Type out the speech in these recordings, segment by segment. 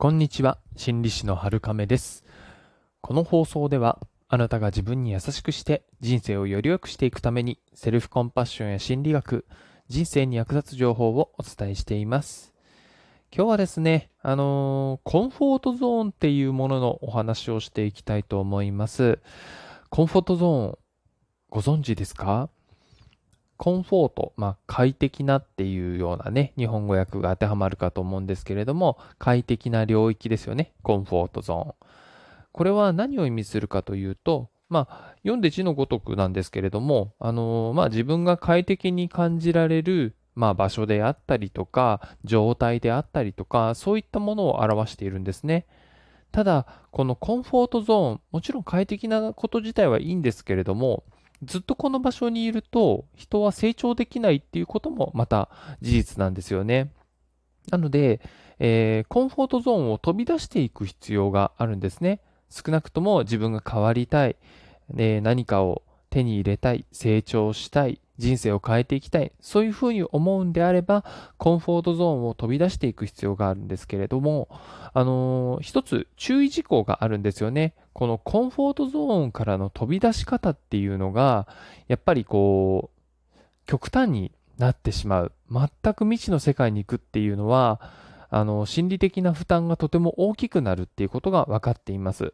こんにちは、心理師の春亀です。この放送では、あなたが自分に優しくして人生をより良くしていくために、セルフコンパッションや心理学、人生に役立つ情報をお伝えしています。今日はですね、あのー、コンフォートゾーンっていうもののお話をしていきたいと思います。コンフォートゾーン、ご存知ですか？コンフォート、まあ、快適なっていうようなね、日本語訳が当てはまるかと思うんですけれども、快適な領域ですよね、コンフォートゾーン。これは何を意味するかというと、まあ、読んで字のごとくなんですけれども、あのー、まあ、自分が快適に感じられる、まあ、場所であったりとか、状態であったりとか、そういったものを表しているんですね。ただ、このコンフォートゾーン、もちろん快適なこと自体はいいんですけれども、ずっとこの場所にいると人は成長できないっていうこともまた事実なんですよね。なので、えー、コンフォートゾーンを飛び出していく必要があるんですね。少なくとも自分が変わりたい、え何かを手に入れたい、成長したい、人生を変えていきたい、そういうふうに思うんであれば、コンフォートゾーンを飛び出していく必要があるんですけれども、あのー、一つ注意事項があるんですよね。このコンフォートゾーンからの飛び出し方っていうのが、やっぱりこう、極端になってしまう。全く未知の世界に行くっていうのは、あの、心理的な負担がとても大きくなるっていうことが分かっています。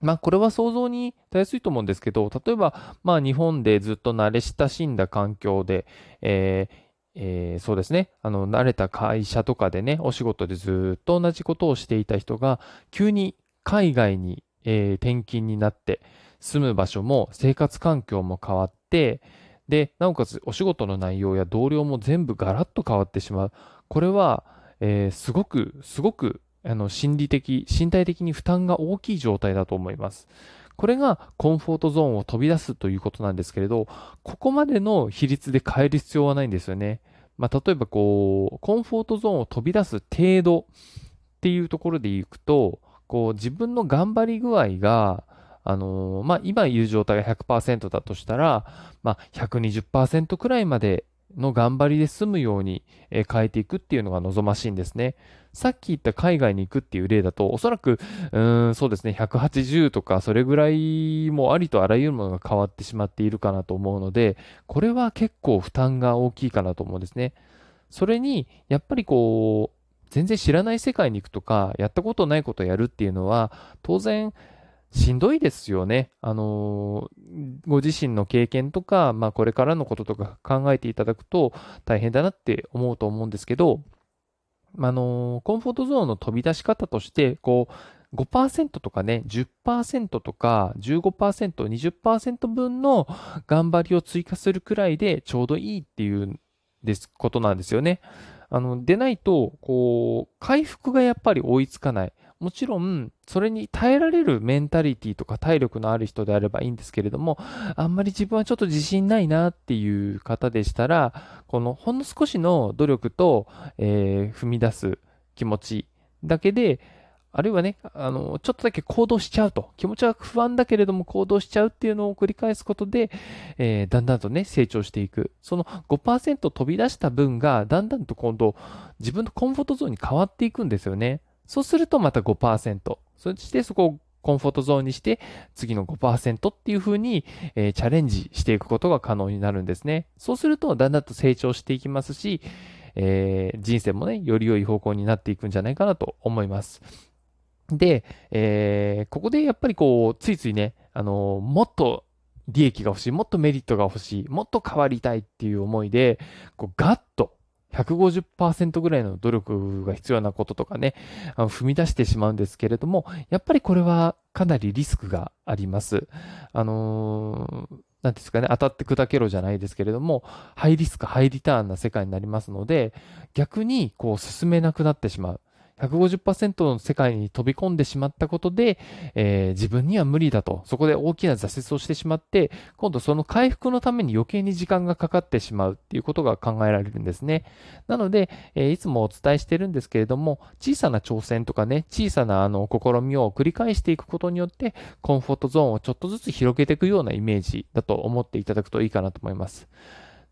まあ、これは想像にたやすいと思うんですけど、例えば、まあ、日本でずっと慣れ親しんだ環境で、えーえー、そうですね、あの、慣れた会社とかでね、お仕事でずっと同じことをしていた人が、急に海外に、えー、転勤になって、住む場所も生活環境も変わって、で、なおかつお仕事の内容や同僚も全部ガラッと変わってしまう。これは、えー、すごく、すごくあの心理的、身体的に負担が大きい状態だと思います。これがコンフォートゾーンを飛び出すということなんですけれど、ここまでの比率で変える必要はないんですよね。まあ、例えばこう、コンフォートゾーンを飛び出す程度っていうところでいくと、こう自分の頑張り具合が、あのー、まあ、今いる状態が100%だとしたら、まあ、120%くらいまでの頑張りで済むように変えていくっていうのが望ましいんですね。さっき言った海外に行くっていう例だと、おそらく、うーん、そうですね、180とか、それぐらいもありとあらゆるものが変わってしまっているかなと思うので、これは結構負担が大きいかなと思うんですね。それに、やっぱりこう、全然知らない世界に行くとか、やったことないことをやるっていうのは、当然、しんどいですよね。あのー、ご自身の経験とか、まあこれからのこととか考えていただくと大変だなって思うと思うんですけど、あのー、コンフォートゾーンの飛び出し方として、こう、5%とかね、10%とか15%、20%分の頑張りを追加するくらいでちょうどいいっていうですことなんですよね。あの、でないと、こう、回復がやっぱり追いつかない。もちろん、それに耐えられるメンタリティとか体力のある人であればいいんですけれども、あんまり自分はちょっと自信ないなっていう方でしたら、このほんの少しの努力と、えー、踏み出す気持ちだけで、あるいはね、あの、ちょっとだけ行動しちゃうと。気持ちは不安だけれども行動しちゃうっていうのを繰り返すことで、えー、だんだんとね、成長していく。その5%飛び出した分が、だんだんと今度、自分のコンフォートゾーンに変わっていくんですよね。そうするとまた5%。そしてそこをコンフォートゾーンにして、次の5%っていう風に、えー、チャレンジしていくことが可能になるんですね。そうすると、だんだんと成長していきますし、えー、人生もね、より良い方向になっていくんじゃないかなと思います。で、えー、ここでやっぱりこう、ついついね、あのー、もっと利益が欲しい、もっとメリットが欲しい、もっと変わりたいっていう思いで、こう、ガッと150%ぐらいの努力が必要なこととかね、あの踏み出してしまうんですけれども、やっぱりこれはかなりリスクがあります。あのー、なんですかね、当たって砕けろじゃないですけれども、ハイリスク、ハイリターンな世界になりますので、逆にこう進めなくなってしまう。150%の世界に飛び込んでしまったことで、えー、自分には無理だと、そこで大きな挫折をしてしまって、今度その回復のために余計に時間がかかってしまうっていうことが考えられるんですね。なので、えー、いつもお伝えしてるんですけれども、小さな挑戦とかね、小さなあの試みを繰り返していくことによって、コンフォートゾーンをちょっとずつ広げていくようなイメージだと思っていただくといいかなと思います。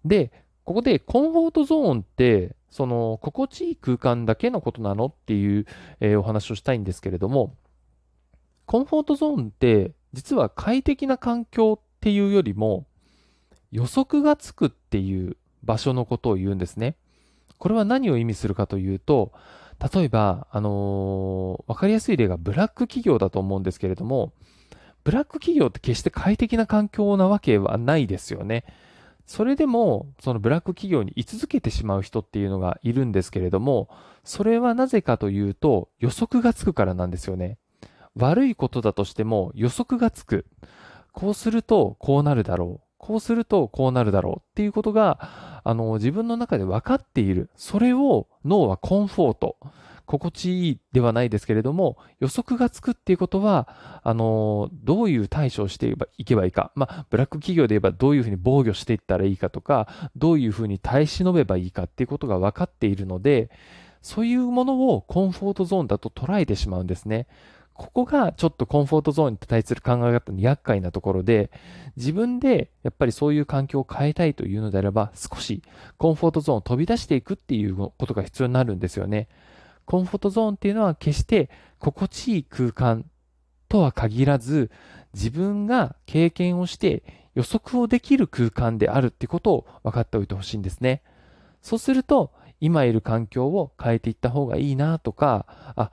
で、ここでコンフォートゾーンってその、心地いい空間だけのことなのっていう、えーお話をしたいんですけれども、コンフォートゾーンって、実は快適な環境っていうよりも、予測がつくっていう場所のことを言うんですね。これは何を意味するかというと、例えば、あのーわかりやすい例がブラック企業だと思うんですけれども、ブラック企業って決して快適な環境なわけはないですよね。それでも、そのブラック企業に居続けてしまう人っていうのがいるんですけれども、それはなぜかというと、予測がつくからなんですよね。悪いことだとしても予測がつく。こうするとこうなるだろう。こうするとこうなるだろうっていうことが、あの、自分の中で分かっている。それを脳はコンフォート。心地いいではないですけれども、予測がつくっていうことは、あの、どういう対処をしていけばいいいか。まあ、ブラック企業で言えばどういうふうに防御していったらいいかとか、どういうふうに耐え忍べばいいかっていうことが分かっているので、そういうものをコンフォートゾーンだと捉えてしまうんですね。ここがちょっとコンフォートゾーンに対する考え方の厄介なところで、自分でやっぱりそういう環境を変えたいというのであれば、少しコンフォートゾーンを飛び出していくっていうことが必要になるんですよね。コンフォートゾーンっていうのは決して心地いい空間とは限らず、自分が経験をして予測をできる空間であるってことを分かっておいてほしいんですね。そうすると、今いる環境を変えていった方がいいなとか、あ、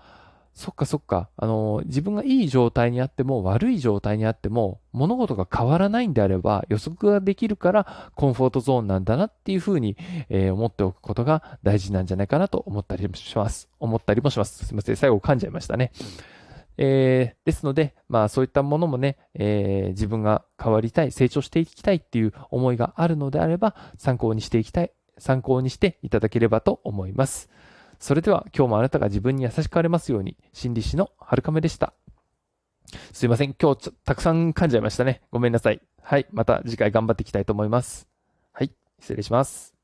そっかそっか、あの、自分がいい状態にあっても悪い状態にあっても物事が変わらないんであれば予測ができるからコンフォートゾーンなんだなっていうふうに、えー思っておくことが大事なんじゃないかなと思ったりもします。思ったりもします。すみません。最後噛んじゃいましたね。えーですので、まあそういったものもね、えー自分が変わりたい、成長していきたいっていう思いがあるのであれば参考にしていきたい、参考にしていただければと思います。それでは今日もあなたが自分に優しくあれますように、心理師の春亀でした。すいません。今日ちょたくさん噛んじゃいましたね。ごめんなさい。はい。また次回頑張っていきたいと思います。はい。失礼します。